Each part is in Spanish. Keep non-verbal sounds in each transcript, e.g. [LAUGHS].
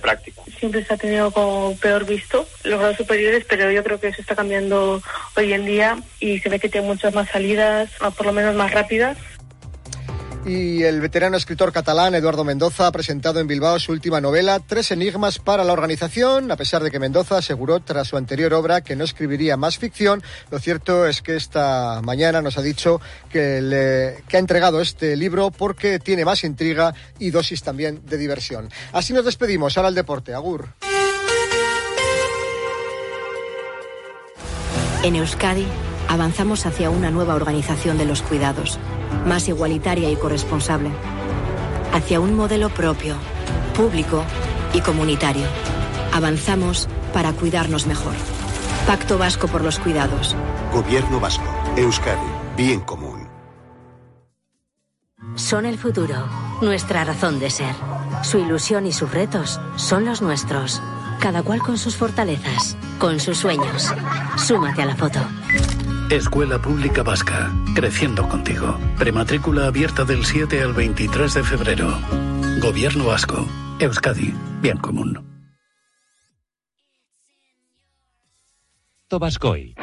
práctico. Siempre se ha tenido como peor visto los grados superiores, pero yo creo que eso está cambiando hoy en día y se ve que tiene muchas más salidas, por lo menos más rápidas y el veterano escritor catalán Eduardo Mendoza ha presentado en Bilbao su última novela, Tres Enigmas para la organización, a pesar de que Mendoza aseguró tras su anterior obra que no escribiría más ficción. Lo cierto es que esta mañana nos ha dicho que, ha entregado este libro porque tiene más intriga y dosis también de diversión. Así nos despedimos. Ahora al deporte. Agur. En Euskadi avanzamos hacia una nueva organización de los cuidados más igualitaria y corresponsable, hacia un modelo propio, público y comunitario. Avanzamos para cuidarnos mejor. Pacto Vasco por los Cuidados. Gobierno Vasco. Euskadi. Bien común. Son el futuro, nuestra razón de ser. Su ilusión y sus retos son los nuestros. Cada cual con sus fortalezas, con sus sueños. Súmate a la foto. Escuela Pública Vasca, creciendo contigo. Prematrícula abierta del 7 al 23 de febrero. Gobierno Vasco, Euskadi, bien común. Tobascoy.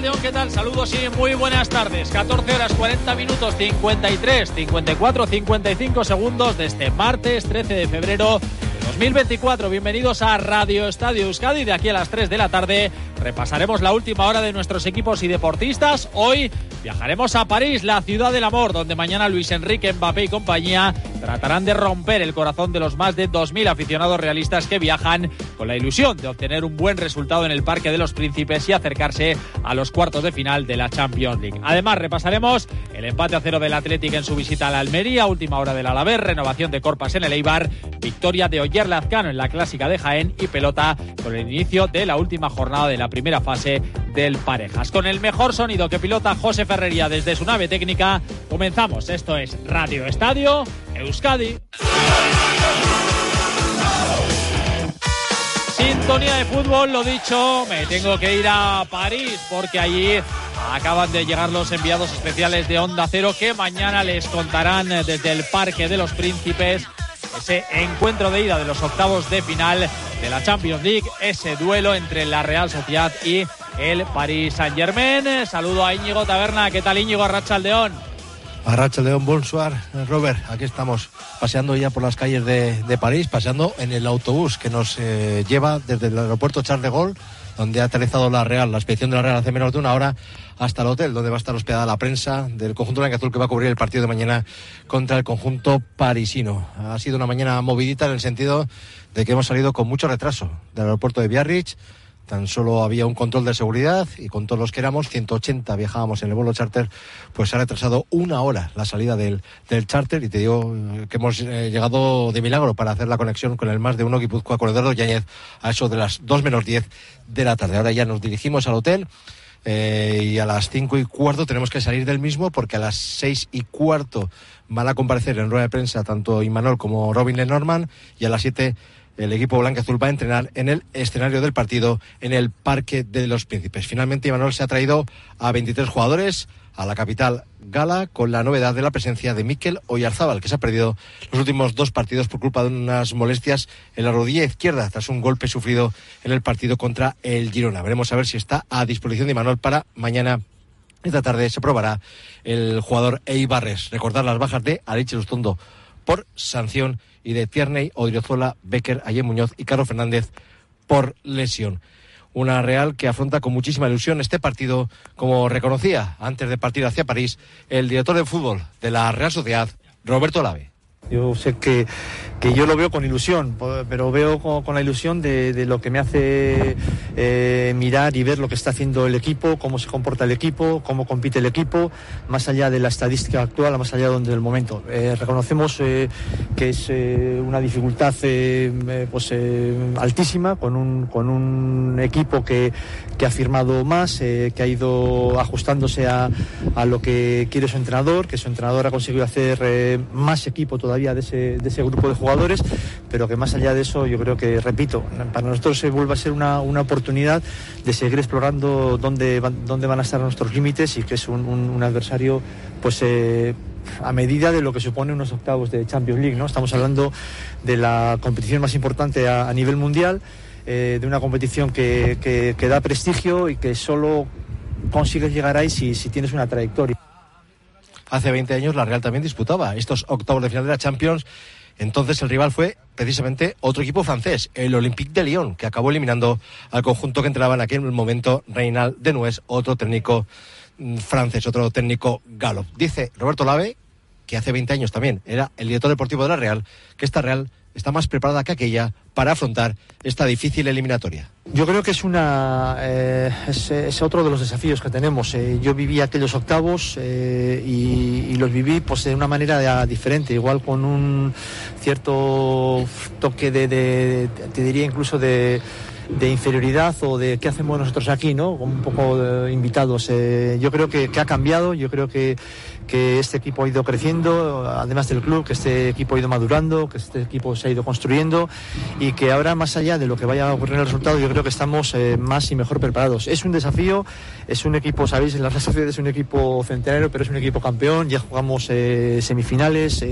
León, ¿qué tal? Saludos y muy buenas tardes. 14 horas 40 minutos 53, 54, 55 segundos de este martes 13 de febrero 2024. Bienvenidos a Radio Estadio Euskadi. De aquí a las 3 de la tarde repasaremos la última hora de nuestros equipos y deportistas. Hoy viajaremos a París, la ciudad del amor, donde mañana Luis Enrique, Mbappé y compañía tratarán de romper el corazón de los más de 2.000 aficionados realistas que viajan con la ilusión de obtener un buen resultado en el Parque de los Príncipes y acercarse a los cuartos de final de la Champions League. Además, repasaremos el empate a cero del Atlético en su visita a la Almería, última hora del Alavés, renovación de Corpas en el Eibar, victoria de Oyer Lazcano en la clásica de Jaén y pelota con el inicio de la última jornada de la primera fase del Parejas. Con el mejor sonido que pilota José Ferrería desde su nave técnica, comenzamos. Esto es Radio Estadio Euskadi. Sintonía de fútbol, lo dicho, me tengo que ir a París porque allí acaban de llegar los enviados especiales de Onda Cero que mañana les contarán desde el Parque de los Príncipes ese encuentro de ida de los octavos de final de la Champions League, ese duelo entre la Real Sociedad y el Paris Saint Germain. Saludo a Íñigo Taberna, ¿qué tal Íñigo Arracha León? Arracha León, bonsoir, Robert. Aquí estamos paseando ya por las calles de, París, paseando en el autobús que nos eh, lleva desde el aeropuerto Charles de Gaulle donde ha aterrizado la Real, la expedición de la Real hace menos de una hora, hasta el hotel, donde va a estar hospedada la prensa del conjunto azul que va a cubrir el partido de mañana contra el conjunto parisino. Ha sido una mañana movidita en el sentido de que hemos salido con mucho retraso del aeropuerto de Biarritz tan solo había un control de seguridad y con todos los que éramos, 180 viajábamos en el vuelo charter, pues se ha retrasado una hora la salida del, del charter y te digo eh, que hemos eh, llegado de milagro para hacer la conexión con el más de uno Guipúzcoa con Eduardo Yáñez a eso de las 2 menos 10 de la tarde. Ahora ya nos dirigimos al hotel. Eh, y a las cinco y cuarto tenemos que salir del mismo porque a las seis y cuarto van a comparecer en rueda de prensa tanto Imanol como Robin Lenormand y a las siete el equipo blanco azul va a entrenar en el escenario del partido en el Parque de los Príncipes. Finalmente, Imanol se ha traído a 23 jugadores a la capital gala con la novedad de la presencia de Mikel Oyarzábal, que se ha perdido los últimos dos partidos por culpa de unas molestias en la rodilla izquierda tras un golpe sufrido en el partido contra el Girona. Veremos a ver si está a disposición de Imanol para mañana. Esta tarde se probará el jugador Eibarres. Recordar las bajas de Ariche Lustondo por sanción y de Tierney, Odriozola, Becker, Ayer Muñoz y Carlos Fernández por lesión. Una Real que afronta con muchísima ilusión este partido, como reconocía antes de partir hacia París el director de fútbol de la Real Sociedad, Roberto Lave. Yo sé que, que, yo lo veo con ilusión, pero veo con, la ilusión de, lo que me hace eh, mirar y ver lo que está haciendo el equipo, cómo se comporta el equipo, cómo compite el equipo, más allá de la estadística actual, más allá del momento. Eh, reconocemos eh, que es una dificultad pues, altísima con un, con un equipo que, que ha firmado más, que ha ido ajustándose a, a, lo que quiere su entrenador, que su entrenador ha conseguido hacer más equipo todavía ese, de ese grupo de jugadores, pero que más allá de eso yo creo que, repito, para nosotros se vuelve a ser una, una oportunidad de seguir explorando dónde van, dónde van a estar nuestros límites y que es un, adversario pues eh, a medida de lo que supone unos octavos de Champions League. ¿no? Estamos hablando de la competición más importante a, nivel mundial, eh, de una competición que, que, da prestigio y que solo consigues llegar ahí si tienes una trayectoria. Hace 20 años la Real también disputaba estos octavos de final de la Champions. Entonces el rival fue precisamente otro equipo francés, el Olympique de Lyon, que acabó eliminando al conjunto que entrenaba en aquel momento Reinald Denues, otro técnico mm, francés, otro técnico galo. Dice Roberto Lave que hace 20 años también era el director deportivo de la Real, que esta Real está más preparada que aquella para afrontar esta difícil eliminatoria. Yo creo que es una eh, es, otro de los desafíos que tenemos. Eh, yo viví aquellos octavos eh, y, los viví pues de una manera diferente, igual con un cierto toque de te diría incluso de inferioridad o de qué hacemos nosotros aquí, ¿no? Un poco invitados. Yo creo que, ha cambiado, yo creo que, que este equipo ha ido creciendo, además del club, que este equipo ha ido madurando, que este equipo se ha ido construyendo y que ahora, más allá de lo que vaya a ocurrir en el resultado, yo creo que estamos eh, más y mejor preparados. Es un desafío, es un equipo, sabéis, en la Real es un equipo centenario, pero es un equipo campeón, ya jugamos eh, semifinales,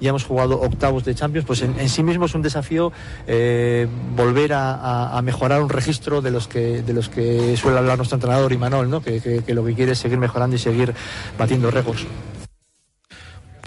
ya hemos jugado octavos de Champions, pues en, sí mismo es un desafío volver a, mejorar mejorar un registro de los que de los que suele hablar nuestro entrenador Imanol, ¿no? Que, lo que quiere es seguir mejorando y seguir batiendo récords.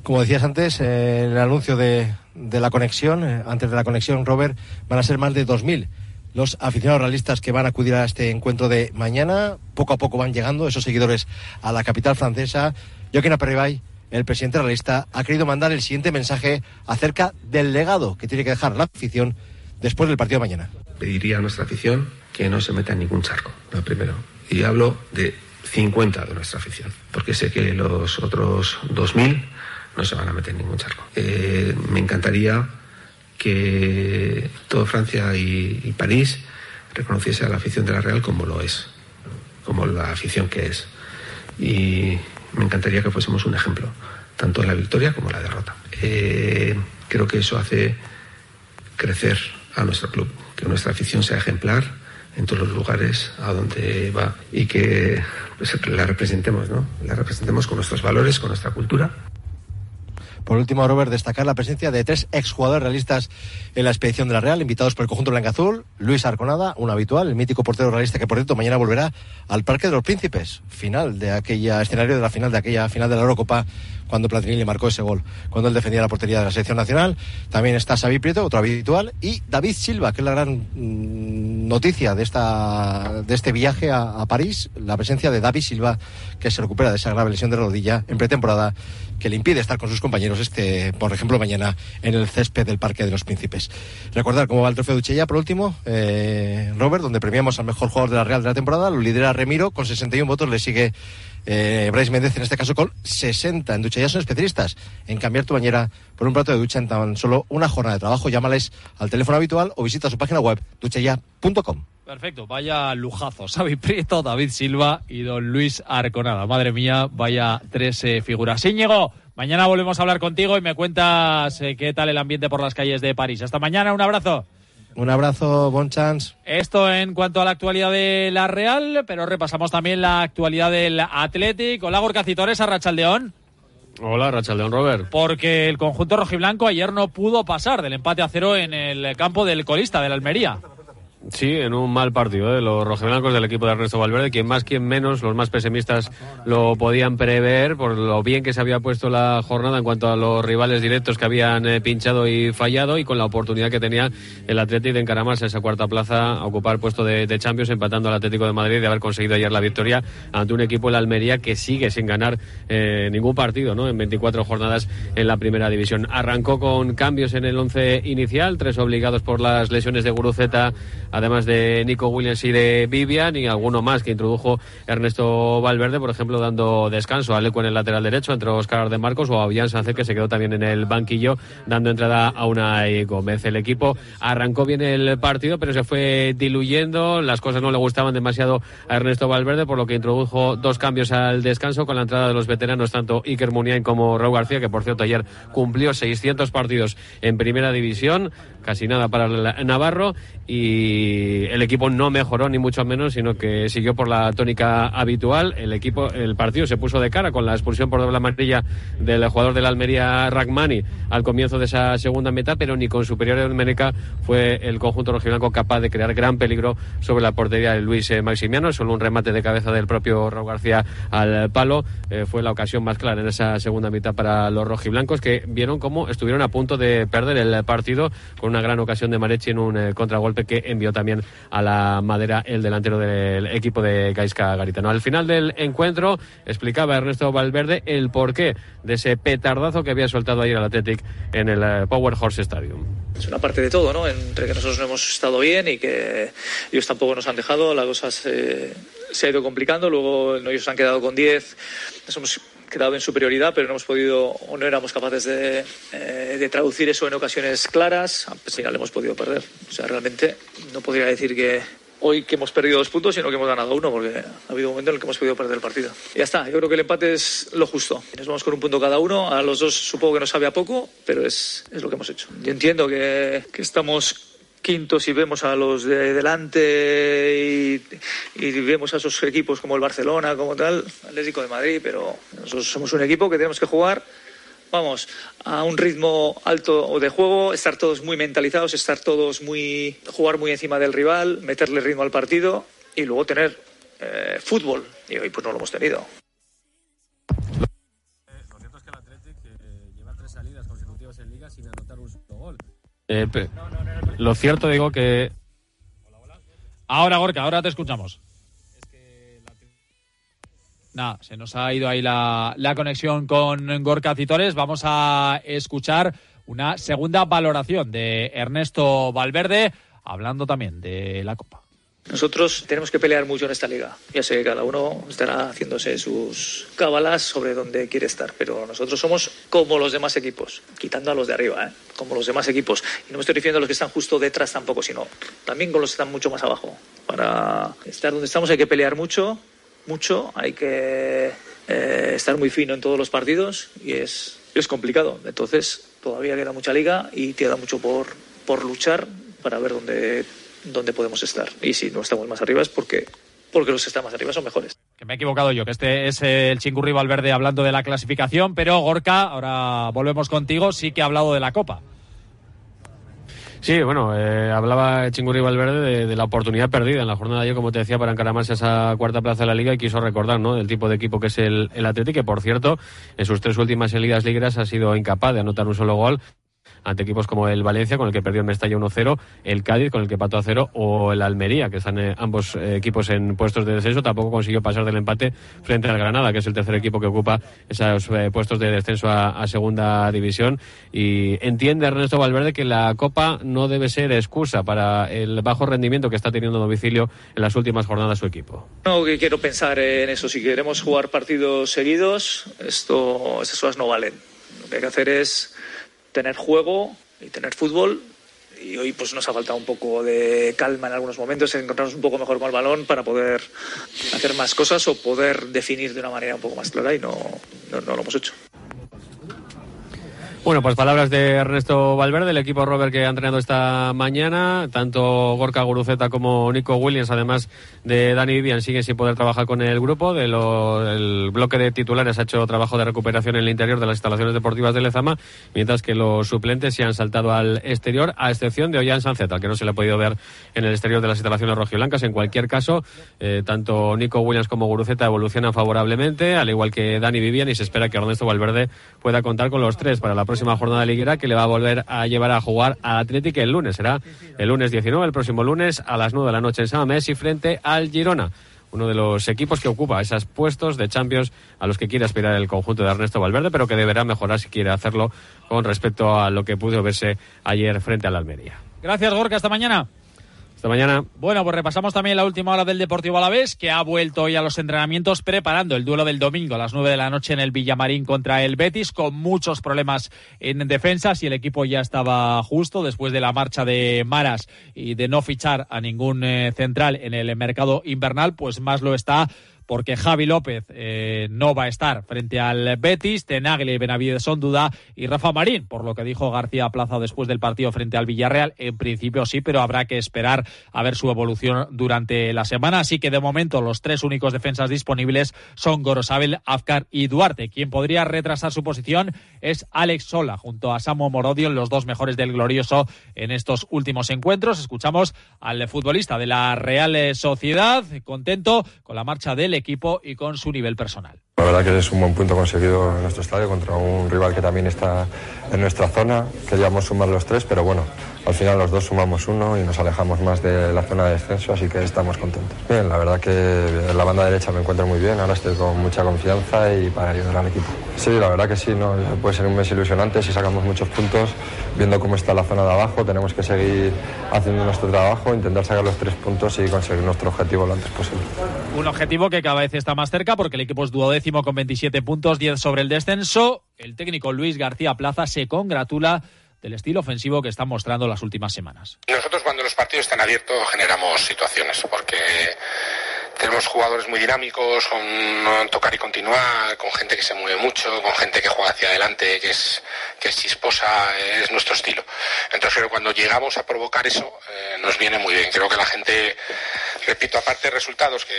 Como decías antes, eh, el anuncio de, la conexión, eh, antes de la conexión, Robert, van a ser más de 2.000 los aficionados realistas que van a acudir a este encuentro de mañana. Poco a poco van llegando esos seguidores a la capital francesa. Joaquín Aperribay, el presidente realista, ha querido mandar el siguiente mensaje acerca del legado que tiene que dejar la afición después del partido de mañana pediría a nuestra afición que no se meta en ningún charco, lo primero. Y hablo de 50 de nuestra afición, porque sé que los otros 2.000 no se van a meter en ningún charco. Eh, me encantaría que toda Francia y, París reconociese a la afición de la Real como lo es, como la afición que es. Y me encantaría que fuésemos un ejemplo, tanto en la victoria como en la derrota. Eh, creo que eso hace crecer a nuestro club que nuestra afición sea ejemplar en todos los lugares a donde va y que pues, la representemos, ¿no? La representemos con nuestros valores, con nuestra cultura por último, Robert, destacar la presencia de tres exjugadores realistas en la expedición de la Real, invitados por el conjunto Azul. Luis Arconada, un habitual, el mítico portero realista que, por cierto, mañana volverá al Parque de los Príncipes, final de aquella escenario de la final de aquella final de la Eurocopa cuando Platini le marcó ese gol, cuando él defendía la portería de la selección nacional. También está Xavi Prieto, otro habitual, y David Silva, que es la gran mm, noticia de, esta, de este viaje a, a París, la presencia de David Silva, que se recupera de esa grave lesión de rodilla en pretemporada que le impide estar con sus compañeros, este, por ejemplo, mañana en el césped del Parque de los Príncipes. Recordar cómo va el trofeo Duchella, por último, eh, Robert, donde premiamos al mejor jugador de la Real de la temporada, lo lidera Remiro con 61 votos, le sigue eh, Bryce Méndez en este caso con 60. En Duchella son especialistas en cambiar tu bañera por un plato de ducha en tan solo una jornada de trabajo. Llámales al teléfono habitual o visita su página web duchella.com. Perfecto, vaya lujazo. [LAUGHS] Xavi Prieto, David Silva y don Luis Arconada. Madre mía, vaya tres eh, figuras. Íñigo, mañana volvemos a hablar contigo y me cuentas eh, qué tal el ambiente por las calles de París. Hasta mañana, un abrazo. Un abrazo, bon chance. Esto en cuanto a la actualidad de la Real, pero repasamos también la actualidad del Athletic. Hola, Gorcacitores, a Rachaldeón. Hola, Rachaldeón Robert. Porque el conjunto rojiblanco ayer no pudo pasar del empate a cero en el campo del colista, del Almería. Sí, en un mal partido, ¿eh? los rojiblancos del equipo de Ernesto Valverde, quien más, quien menos, los más pesimistas lo podían prever por lo bien que se había puesto la jornada en cuanto a los rivales directos que habían eh, pinchado y fallado y con la oportunidad que tenía el Atlético de encaramarse a esa cuarta plaza, a ocupar puesto de, Champions, empatando al Atlético de Madrid de haber conseguido ayer la victoria ante un equipo, el Almería, que sigue sin ganar eh, ningún partido ¿no? en 24 jornadas en la primera división. Arrancó con cambios en el once inicial, tres obligados por las lesiones de Guruceta además de Nico Williams y de Vivian, y alguno más que introdujo Ernesto Valverde, por ejemplo, dando descanso a Leco en el lateral derecho, entre Oscar de Marcos o a Avian Sánchez, que se quedó también en el banquillo, dando entrada a una Gómez. El equipo arrancó bien el partido, pero se fue diluyendo, las cosas no le gustaban demasiado a Ernesto Valverde, por lo que introdujo dos cambios al descanso con la entrada de los veteranos, tanto Iker Muniain como Raúl García, que por cierto ayer cumplió 600 partidos en primera división. Casi nada para el Navarro y el equipo no mejoró ni mucho menos, sino que siguió por la tónica habitual. El equipo, el partido se puso de cara con la expulsión por doble amarilla del jugador de la Almería Ragmani al comienzo de esa segunda mitad, pero ni con superior de Meneca fue el conjunto rojiblanco capaz de crear gran peligro sobre la portería de Luis eh, Maximiano. Solo un remate de cabeza del propio Raúl García al palo eh, fue la ocasión más clara en esa segunda mitad para los rojiblancos que vieron cómo estuvieron a punto de perder el partido con una gran ocasión de Marechi en un eh, contragolpe que envió también a la madera el delantero del equipo de Gaisca Garitano. Al final del encuentro explicaba Ernesto Valverde el porqué de ese petardazo que había soltado ayer al Athletic en el Power Horse Stadium. Es una parte de todo, ¿no? Entre que nosotros no hemos estado bien y que ellos tampoco nos han dejado, la cosa se, se ha ido complicando. Luego ellos han quedado con 10, nos hemos quedado en superioridad, pero no hemos podido o no éramos capaces de, eh, de traducir eso en ocasiones claras. Al final hemos podido perder. O sea, realmente no podría decir que, hoy que hemos perdido dos puntos, sino que hemos ganado uno, porque ha habido un momento en el que hemos podido perder el partido. Y ya está, yo creo que el empate es lo justo. Nos vamos con un punto cada uno, a los dos supongo que nos sabe a poco, pero es, es lo que hemos hecho. Yo entiendo que, que estamos quintos y vemos a los de delante y, y, vemos a esos equipos como el Barcelona, como tal, Atlético de Madrid, pero nosotros somos un equipo que tenemos que jugar vamos, a un ritmo alto de juego, estar todos muy mentalizados, estar todos muy, jugar muy encima del rival, meterle ritmo al partido y luego tener eh, fútbol. Y hoy pues no lo hemos tenido. Lo cierto es que el Athletic eh, lleva tres salidas consecutivas en liga sin anotar un solo gol. Eh, lo cierto digo que... Ahora, Gorka, ahora te escuchamos. Nada, se nos ha ido ahí la, la conexión con Gorka Citores. Vamos a escuchar una segunda valoración de Ernesto Valverde, hablando también de la Copa. Nosotros tenemos que pelear mucho en esta liga. Ya sé que cada uno estará haciéndose sus cábalas sobre dónde quiere estar, pero nosotros somos como los demás equipos, quitando a los de arriba, ¿eh? como los demás equipos. Y no me estoy refiriendo a los que están justo detrás tampoco, sino también con los que están mucho más abajo. Para estar donde estamos hay que pelear mucho, mucho, hay que eh, estar muy fino en todos los partidos y es, es complicado. Entonces, todavía queda mucha liga y queda mucho por, por luchar para ver dónde, dónde podemos estar. Y si no estamos más arriba es porque, porque los que están más arriba son mejores. Que me he equivocado yo, que este es el Chingurri Valverde hablando de la clasificación, pero Gorka, ahora volvemos contigo, sí que ha hablado de la Copa. Sí, bueno, eh, hablaba Chingurri Valverde de, de, la oportunidad perdida en la jornada de ayer, como te decía, para encaramarse a esa cuarta plaza de la liga y quiso recordar, ¿no?, del tipo de equipo que es el, el Atlético, que por cierto, en sus tres últimas salidas ligueras ha sido incapaz de anotar un solo gol ante equipos como el Valencia, con el que perdió en Mestalla 1-0, el Cádiz, con el que pató a 0, o el Almería, que están eh, ambos eh, equipos en puestos de descenso, tampoco consiguió pasar del empate frente al Granada, que es el tercer equipo que ocupa esos eh, puestos de descenso a, a, segunda división. Y entiende Ernesto Valverde que la Copa no debe ser excusa para el bajo rendimiento que está teniendo domicilio en las últimas jornadas su equipo. No, que quiero pensar en eso. Si queremos jugar partidos seguidos, esto, esas cosas no valen. Lo que hay que hacer es tener juego y tener fútbol y hoy pues nos ha faltado un poco de calma en algunos momentos, encontrarnos un poco mejor con el balón para poder hacer más cosas o poder definir de una manera un poco más clara y no, no, no lo hemos hecho. Bueno, pues palabras de Ernesto Valverde, el equipo Robert que ha entrenado esta mañana. Tanto Gorka Guruceta como Nico Williams, además de Dani Vivian, siguen sin poder trabajar con el grupo. El bloque de titulares ha hecho trabajo de recuperación en el interior de las instalaciones deportivas de Lezama, mientras que los suplentes se han saltado al exterior, a excepción de Ollán Sanceta, que no se le ha podido ver en el exterior de las instalaciones rojiblancas. En cualquier caso, eh, tanto Nico Williams como Guruceta evolucionan favorablemente, al igual que Dani Vivian, y se espera que Ernesto Valverde pueda contar con los tres para la próxima jornada liguera que le va a volver a llevar a jugar al Atlético el lunes. Será el lunes 19, el próximo lunes a las 9 de la noche en San y frente al Girona uno de los equipos que ocupa esos puestos de Champions a los que quiere aspirar el conjunto de Ernesto Valverde, pero que deberá mejorar si quiere hacerlo con respecto a lo que pudo verse ayer frente al Almería. Gracias, Gorka. Hasta mañana. Mañana. Bueno, pues repasamos también la última hora del Deportivo Alavés, que ha vuelto hoy a los entrenamientos preparando el duelo del domingo a las 9 de la noche en el Villamarín contra el Betis, con muchos problemas en defensa. Si el equipo ya estaba justo después de la marcha de Maras y de no fichar a ningún eh, central en el mercado invernal, pues más lo está porque Javi López eh, no va a estar frente al Betis, Tenagli y Benavides son duda y Rafa Marín, por lo que dijo García Plaza después del partido frente al Villarreal, en principio sí, pero habrá que esperar a ver su evolución durante la semana. Así que de momento los tres únicos defensas disponibles son Gorosabel, Afkar y Duarte. Quien podría retrasar su posición es Alex Sola, junto a Samu Morodio, los dos mejores del glorioso en estos últimos encuentros. Escuchamos al futbolista de la Real Sociedad, contento con la marcha del equipo y con su nivel personal. La verdad que es un buen punto conseguido en nuestro estadio contra un rival que también está en nuestra zona. Queríamos sumar los tres, pero bueno, al final los dos sumamos uno y nos alejamos más de la zona de descenso, así que estamos contentos. Bien, la verdad que en la banda derecha me encuentro muy bien, ahora estoy con mucha confianza y para ayudar al equipo. Sí, la verdad que sí, no puede ser un mes ilusionante si sacamos muchos puntos, viendo cómo está la zona de abajo, tenemos que seguir haciendo nuestro trabajo, intentar sacar los tres puntos y conseguir nuestro objetivo lo antes posible. Un objetivo que cada vez está más cerca porque el equipo es duodécimo con 27 puntos, 10 sobre el descenso. El técnico Luis García Plaza se congratula del estilo ofensivo que están mostrando las últimas semanas. Nosotros cuando los partidos están abiertos generamos situaciones porque tenemos jugadores muy dinámicos, con tocar y continuar, con gente que se mueve mucho, con gente que juega hacia adelante, que es, que es chisposa, es nuestro estilo. Entonces creo que cuando llegamos a provocar eso eh, nos viene muy bien. Creo que la gente, repito, aparte de resultados que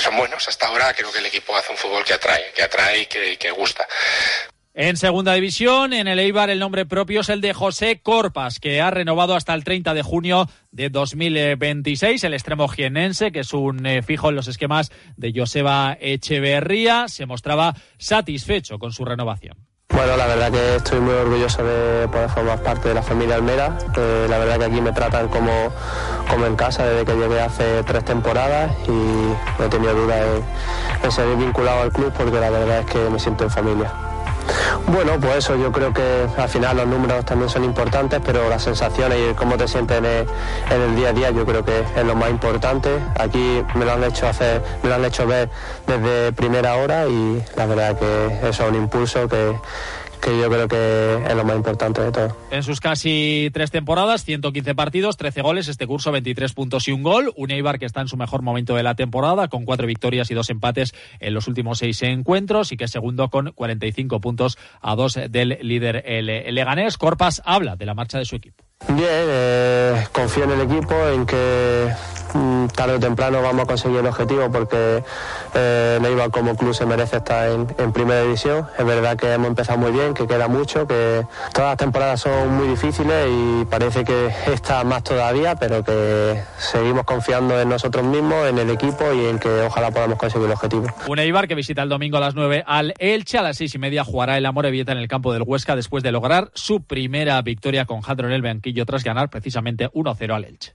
son buenos hasta ahora, creo que el equipo hace un fútbol que atrae, que atrae y que, que gusta. En segunda división, en el Eibar, el nombre propio es el de José Corpas, que ha renovado hasta el 30 de junio de 2026. El extremo jienense, que es un eh, fijo en los esquemas de Joseba Echeverría, se mostraba satisfecho con su renovación. Bueno, la verdad que estoy muy orgulloso de poder formar parte de la familia Almera. la verdad que aquí me tratan como, como en casa desde que llegué hace tres temporadas y no he tenido duda en, en seguir vinculado al club porque la verdad es que me siento en familia. Bueno, pues eso, yo creo que al final los números también son importantes, pero las sensaciones y cómo te sientes en el, día a día yo creo que es lo más importante. Aquí me lo han hecho hacer, me lo han hecho ver desde primera hora y la verdad que eso es un impulso que, que yo creo que es lo más importante de todo. En sus casi tres temporadas, 115 partidos, 13 goles, este curso 23 puntos y un gol. Un Eibar que está en su mejor momento de la temporada, con cuatro victorias y dos empates en los últimos seis encuentros y que es segundo con 45 puntos a dos del líder el Leganés. Corpas habla de la marcha de su equipo. Bien, eh, confío en el equipo, en que mm, tarde o temprano vamos a conseguir el objetivo porque eh, como club se merece estar en, primera división. Es verdad que hemos empezado muy bien, que queda mucho, que todas las temporadas son muy difíciles y parece que esta más todavía, pero que seguimos confiando en nosotros mismos, en el equipo y en que ojalá podamos conseguir el objetivo. Un Eibar que visita el domingo a las 9 al Elche, a las seis y media jugará el Amorebieta en el campo del Huesca después de lograr su primera victoria con Hadron el tras ganar precisamente 1-0 al Elche.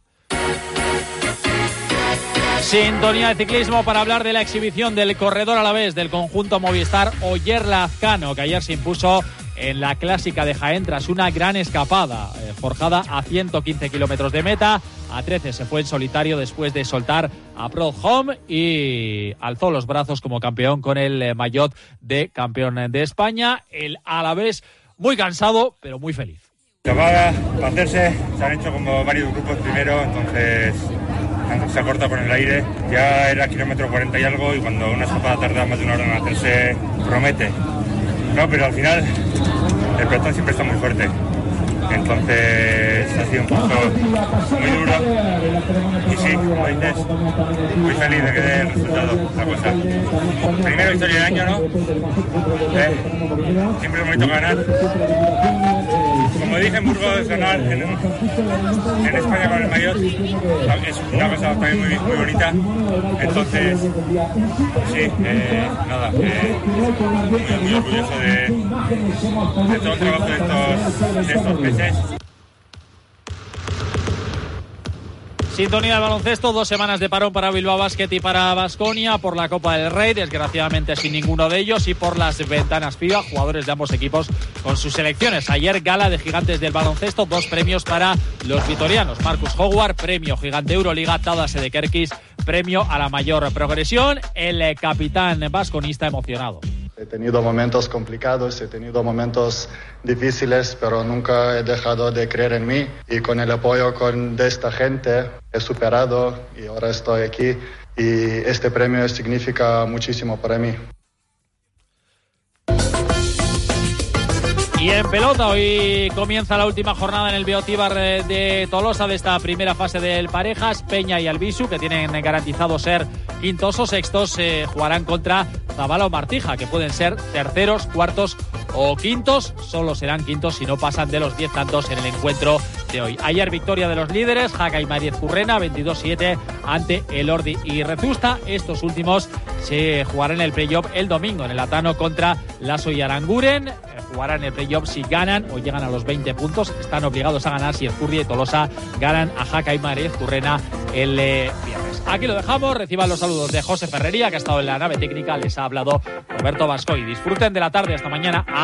Sintonía de ciclismo para hablar de la exhibición del corredor a la vez del conjunto Movistar Oyer Lazcano, que ayer se impuso en la clásica de Jaén tras una gran escapada, eh, forjada a 115 kilómetros de meta. A 13 se fue en solitario después de soltar a Pro Home y alzó los brazos como campeón con el eh, maillot de campeón de España. El Alavés muy cansado, pero muy feliz. Llamada para hacerse, se han hecho como varios grupos primero, entonces se ha cortado con el aire. Ya era kilómetro 40 y algo y cuando una escapada tarda más de una hora en hacerse, promete. No, pero al final el pelotón siempre está muy fuerte. Entonces ha sido un poco muy duro. Y sí, como dices, muy feliz de que dé el resultado la cosa. Primera victoria del año, ¿no? ¿Eh? Siempre es bonito ganar como dije en Burgos, ganar en, España con el mayor es una cosa también muy, bonita. Entonces, sí, eh, nada, eh, muy, orgulloso de, de, todo el trabajo de estos, de estos meses. Sintonía del baloncesto, dos semanas de parón para Bilbao Basket y para Basconia por la Copa del Rey, desgraciadamente sin ninguno de ellos y por las ventanas FIBA, jugadores de ambos equipos con sus selecciones. Ayer gala de gigantes del baloncesto, dos premios para los vitorianos. Marcus Howard, premio gigante Euroliga, Tadase de Kerkis, premio a la mayor progresión. El capitán vasconista emocionado. He tenido momentos complicados, he tenido momentos difíciles, pero nunca he dejado de creer en mí y con el apoyo con, de esta gente he superado y ahora estoy aquí y este premio significa muchísimo para mí. Y en pelota, hoy comienza la última jornada en el Beotíbar de Tolosa de esta primera fase del Parejas. Peña y Albisu, que tienen garantizado ser quintos o sextos, eh, jugarán contra Zabala o Martija, que pueden ser terceros, cuartos o quintos. Solo serán quintos si no pasan de los 10 tantos en el encuentro de hoy. Ayer victoria de los líderes, Jaca y Mariez Currena, 22-7 ante el Ordi y Rezusta. Estos últimos se jugarán el playoff el domingo en el Atano contra Lasso y Aranguren jugarán el playoff si ganan o llegan a los 20 puntos. Están obligados a ganar si Escurri y Tolosa ganan a Jaca y Marez Currena el eh, viernes. Aquí lo dejamos. Reciban los saludos de José Ferrería, que ha estado en la nave técnica. Les ha hablado Roberto Vasco. Y disfruten de la tarde. Hasta mañana.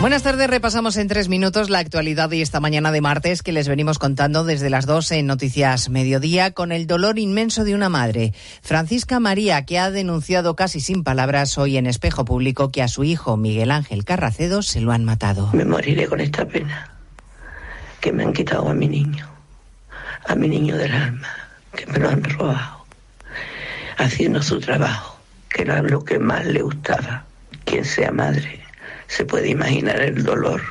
Buenas tardes, repasamos en tres minutos la actualidad de esta mañana de martes que les venimos contando desde las 12 en Noticias Mediodía con el dolor inmenso de una madre, Francisca María, que ha denunciado casi sin palabras hoy en espejo público que a su hijo Miguel Ángel Carracedo se lo han matado. Me moriré con esta pena que me han quitado a mi niño, a mi niño del alma, que me lo han robado, haciendo su trabajo que era lo que más le gustaba. Quien sea madre se puede imaginar el dolor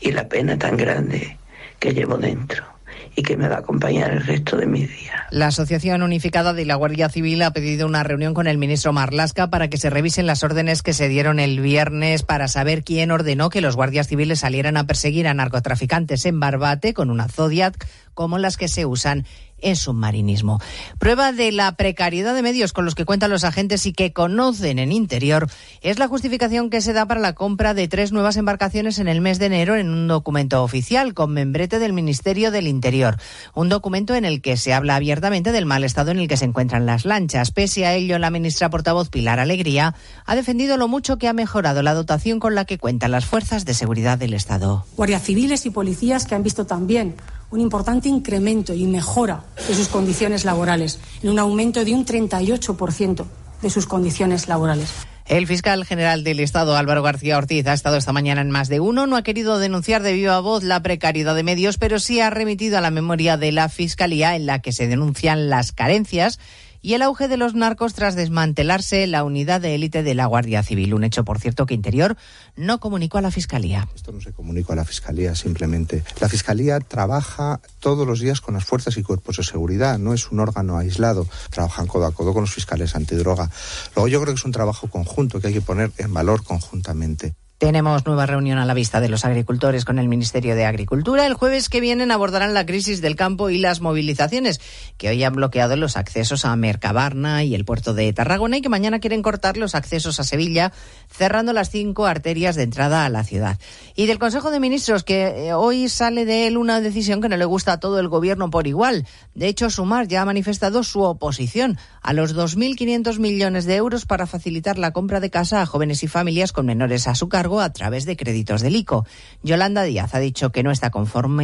y la pena tan grande que llevo dentro y que me va a acompañar el resto de mis días. La Asociación Unificada de la Guardia Civil ha pedido una reunión con el ministro Marlasca para que se revisen las órdenes que se dieron el viernes para saber quién ordenó que los guardias civiles salieran a perseguir a narcotraficantes en Barbate con una Zodiac como las que se usan en submarinismo. Prueba de la precariedad de medios con los que cuentan los agentes y que conocen en interior es la justificación que se da para la compra de tres nuevas embarcaciones en el mes de enero en un documento oficial con membrete del Ministerio del Interior. Un documento en el que se habla abiertamente del mal estado en el que se encuentran las lanchas. Pese a ello, la ministra portavoz Pilar Alegría ha defendido lo mucho que ha mejorado la dotación con la que cuentan las fuerzas de seguridad del Estado. Guardias civiles y policías que han visto también un importante incremento y mejora de sus condiciones laborales, en un aumento de un 38% de sus condiciones laborales. El fiscal general del Estado, Álvaro García Ortiz, ha estado esta mañana en más de uno. No ha querido denunciar de viva voz la precariedad de medios, pero sí ha remitido a la memoria de la Fiscalía en la que se denuncian las carencias y el auge de los narcos tras desmantelarse la unidad de élite de la Guardia Civil. Un hecho, por cierto, que Interior no comunicó a la Fiscalía. Esto no se comunicó a la Fiscalía, simplemente. La Fiscalía trabaja todos los días con las fuerzas y cuerpos de seguridad, no es un órgano aislado, trabajan codo a codo con los fiscales antidroga. Luego yo creo que es un trabajo conjunto que hay que poner en valor conjuntamente. Tenemos nueva reunión a la vista de los agricultores con el Ministerio de Agricultura. El jueves que viene abordarán la crisis del campo y las movilizaciones que hoy han bloqueado los accesos a Mercabarna y el puerto de Tarragona y que mañana quieren cortar los accesos a Sevilla, cerrando las cinco arterias de entrada a la ciudad. Y del Consejo de Ministros, que eh, hoy sale de él una decisión que no le gusta a todo el gobierno por igual. De hecho, Sumar ya ha manifestado su oposición a los 2.500 millones de euros para facilitar la compra de casa a jóvenes y familias con menores a su cargo a través de créditos del ICO. Yolanda Díaz ha dicho que no está conforme